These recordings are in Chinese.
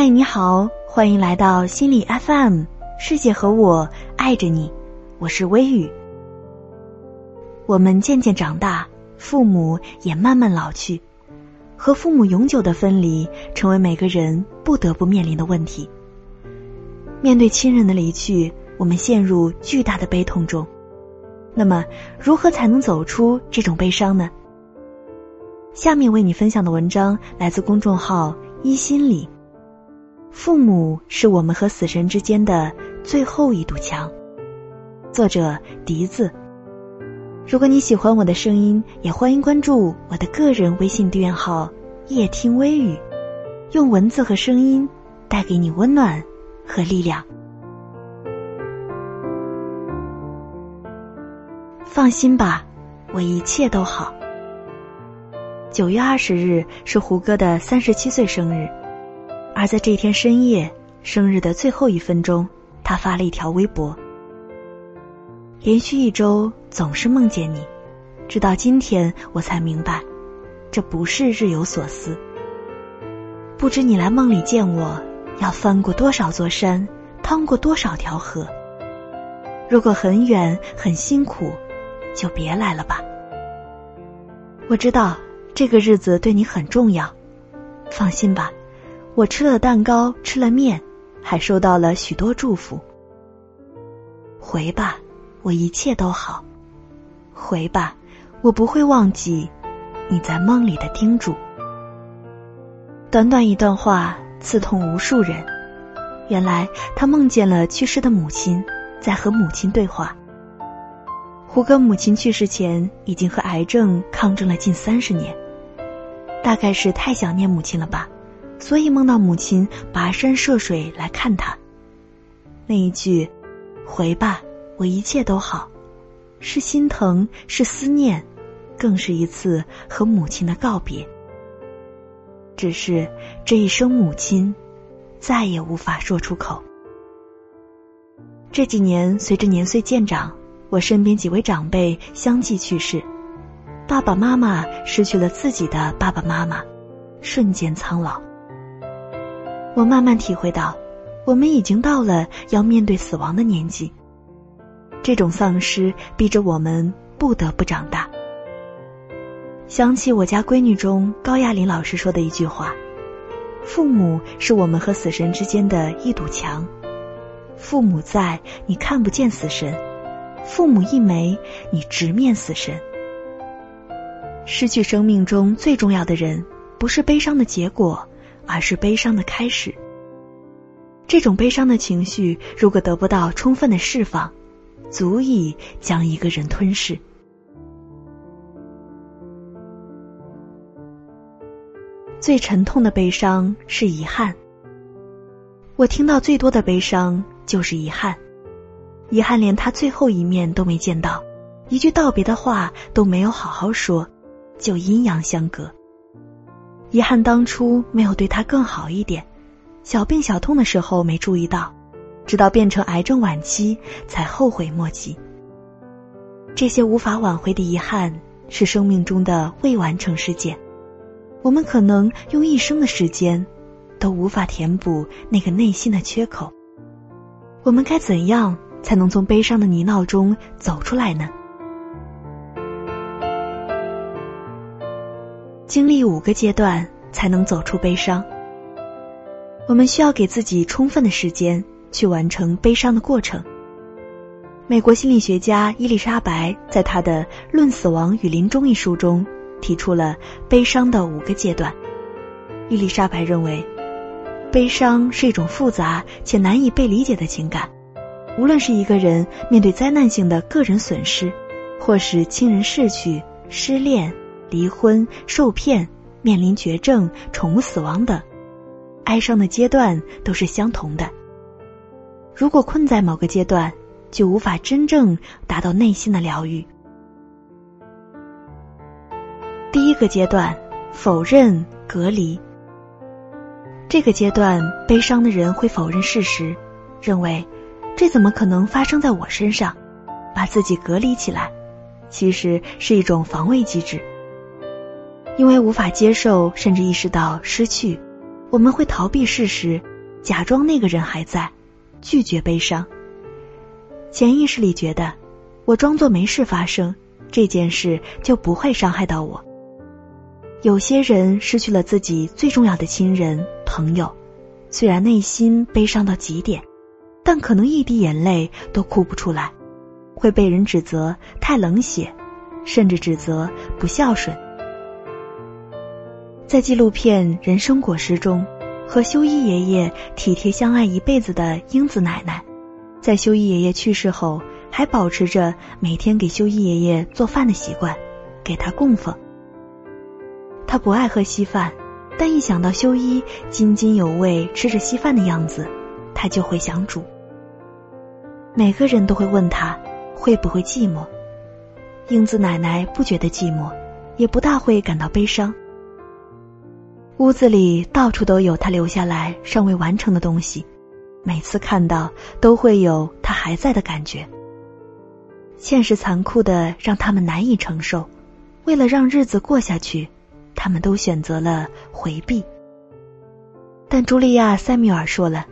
嗨，你好，欢迎来到心理 FM，世界和我爱着你，我是微雨。我们渐渐长大，父母也慢慢老去，和父母永久的分离，成为每个人不得不面临的问题。面对亲人的离去，我们陷入巨大的悲痛中。那么，如何才能走出这种悲伤呢？下面为你分享的文章来自公众号“一心理”。父母是我们和死神之间的最后一堵墙。作者：笛子。如果你喜欢我的声音，也欢迎关注我的个人微信订阅号“夜听微语”，用文字和声音带给你温暖和力量。放心吧，我一切都好。九月二十日是胡歌的三十七岁生日。而在这天深夜，生日的最后一分钟，他发了一条微博：“连续一周总是梦见你，直到今天我才明白，这不是日有所思。不知你来梦里见我，要翻过多少座山，趟过多少条河。如果很远很辛苦，就别来了吧。我知道这个日子对你很重要，放心吧。”我吃了蛋糕，吃了面，还收到了许多祝福。回吧，我一切都好。回吧，我不会忘记你在梦里的叮嘱。短短一段话，刺痛无数人。原来他梦见了去世的母亲，在和母亲对话。胡歌母亲去世前，已经和癌症抗争了近三十年，大概是太想念母亲了吧。所以梦到母亲跋山涉水来看他。那一句“回吧，我一切都好”，是心疼，是思念，更是一次和母亲的告别。只是这一声母亲，再也无法说出口。这几年，随着年岁渐长，我身边几位长辈相继去世，爸爸妈妈失去了自己的爸爸妈妈，瞬间苍老。我慢慢体会到，我们已经到了要面对死亡的年纪。这种丧失逼着我们不得不长大。想起我家闺女中高亚麟老师说的一句话：“父母是我们和死神之间的一堵墙，父母在，你看不见死神；父母一没，你直面死神。失去生命中最重要的人，不是悲伤的结果。”而是悲伤的开始。这种悲伤的情绪，如果得不到充分的释放，足以将一个人吞噬。最沉痛的悲伤是遗憾。我听到最多的悲伤就是遗憾，遗憾连他最后一面都没见到，一句道别的话都没有好好说，就阴阳相隔。遗憾当初没有对他更好一点，小病小痛的时候没注意到，直到变成癌症晚期才后悔莫及。这些无法挽回的遗憾是生命中的未完成事件，我们可能用一生的时间，都无法填补那个内心的缺口。我们该怎样才能从悲伤的泥淖中走出来呢？经历五个阶段才能走出悲伤。我们需要给自己充分的时间去完成悲伤的过程。美国心理学家伊丽莎白在她的《论死亡与临终》一书中提出了悲伤的五个阶段。伊丽莎白认为，悲伤是一种复杂且难以被理解的情感，无论是一个人面对灾难性的个人损失，或是亲人逝去、失恋。离婚、受骗、面临绝症、宠物死亡等，哀伤的阶段都是相同的。如果困在某个阶段，就无法真正达到内心的疗愈。第一个阶段，否认、隔离。这个阶段，悲伤的人会否认事实，认为这怎么可能发生在我身上，把自己隔离起来，其实是一种防卫机制。因为无法接受，甚至意识到失去，我们会逃避事实，假装那个人还在，拒绝悲伤。潜意识里觉得，我装作没事发生，这件事就不会伤害到我。有些人失去了自己最重要的亲人朋友，虽然内心悲伤到极点，但可能一滴眼泪都哭不出来，会被人指责太冷血，甚至指责不孝顺。在纪录片《人生果实》中，和修一爷爷体贴相爱一辈子的英子奶奶，在修一爷爷去世后，还保持着每天给修一爷爷做饭的习惯，给他供奉。他不爱喝稀饭，但一想到修一津津有味吃着稀饭的样子，他就会想煮。每个人都会问他会不会寂寞，英子奶奶不觉得寂寞，也不大会感到悲伤。屋子里到处都有他留下来尚未完成的东西，每次看到都会有他还在的感觉。现实残酷的让他们难以承受，为了让日子过下去。他们都选择了回避，但茱莉亚·塞缪尔说了：“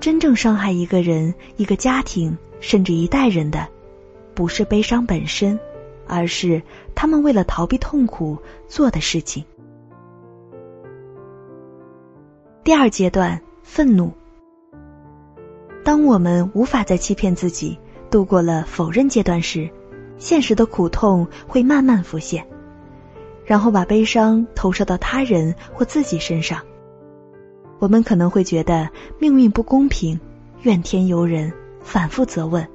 真正伤害一个人、一个家庭，甚至一代人的，不是悲伤本身，而是他们为了逃避痛苦做的事情。”第二阶段，愤怒。当我们无法再欺骗自己，度过了否认阶段时，现实的苦痛会慢慢浮现。然后把悲伤投射到他人或自己身上，我们可能会觉得命运不公平，怨天尤人，反复责问：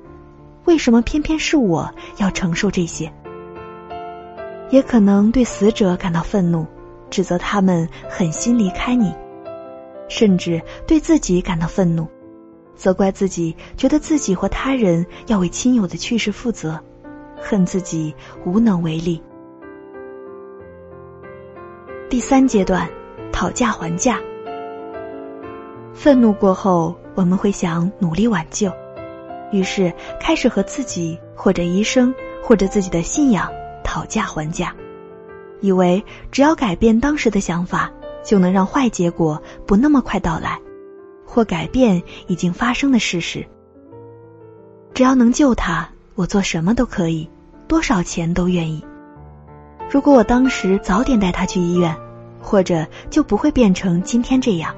为什么偏偏是我要承受这些？也可能对死者感到愤怒，指责他们狠心离开你，甚至对自己感到愤怒，责怪自己，觉得自己或他人要为亲友的去世负责，恨自己无能为力。第三阶段，讨价还价。愤怒过后，我们会想努力挽救，于是开始和自己或者医生或者自己的信仰讨价还价，以为只要改变当时的想法，就能让坏结果不那么快到来，或改变已经发生的事实。只要能救他，我做什么都可以，多少钱都愿意。如果我当时早点带他去医院。或者就不会变成今天这样。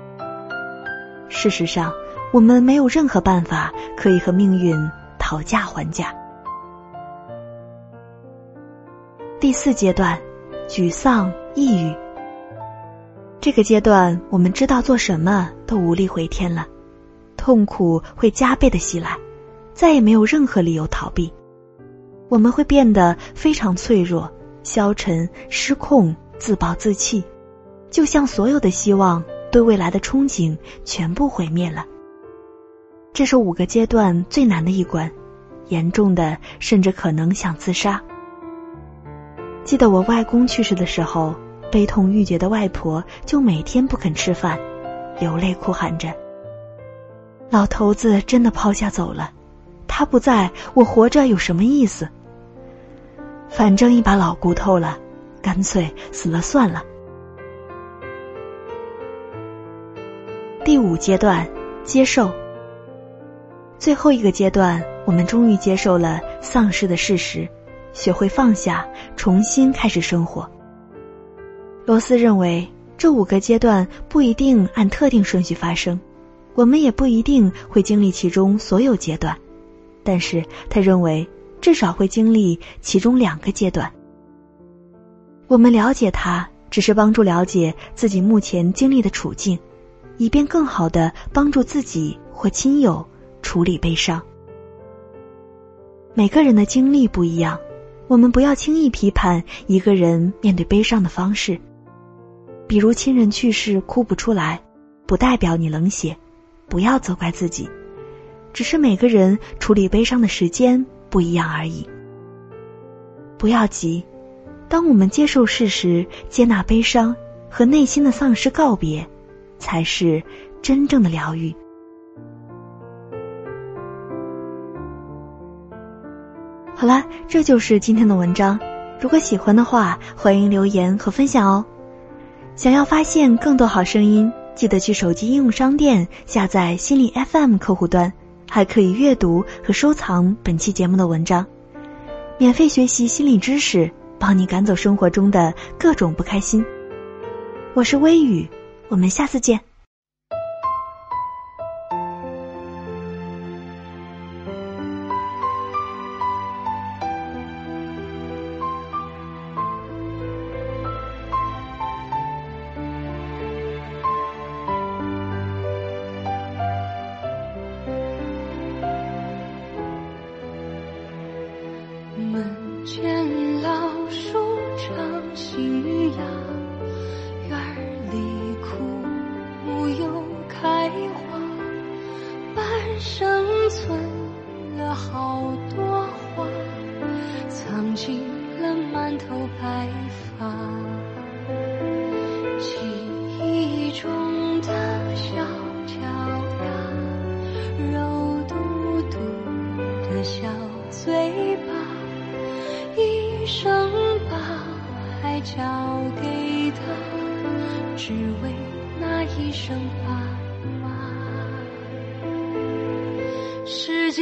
事实上，我们没有任何办法可以和命运讨价还价。第四阶段，沮丧、抑郁。这个阶段，我们知道做什么都无力回天了，痛苦会加倍的袭来，再也没有任何理由逃避。我们会变得非常脆弱、消沉、失控、自暴自弃。就像所有的希望、对未来的憧憬全部毁灭了。这是五个阶段最难的一关，严重的甚至可能想自杀。记得我外公去世的时候，悲痛欲绝的外婆就每天不肯吃饭，流泪哭喊着：“老头子真的抛下走了，他不在我活着有什么意思？反正一把老骨头了，干脆死了算了。”第五阶段，接受。最后一个阶段，我们终于接受了丧失的事实，学会放下，重新开始生活。罗斯认为，这五个阶段不一定按特定顺序发生，我们也不一定会经历其中所有阶段，但是他认为至少会经历其中两个阶段。我们了解他，只是帮助了解自己目前经历的处境。以便更好的帮助自己或亲友处理悲伤。每个人的经历不一样，我们不要轻易批判一个人面对悲伤的方式。比如亲人去世哭不出来，不代表你冷血，不要责怪自己，只是每个人处理悲伤的时间不一样而已。不要急，当我们接受事实、接纳悲伤和内心的丧失告别。才是真正的疗愈。好了，这就是今天的文章。如果喜欢的话，欢迎留言和分享哦。想要发现更多好声音，记得去手机应用商店下载心理 FM 客户端，还可以阅读和收藏本期节目的文章，免费学习心理知识，帮你赶走生活中的各种不开心。我是微雨，我们下次见。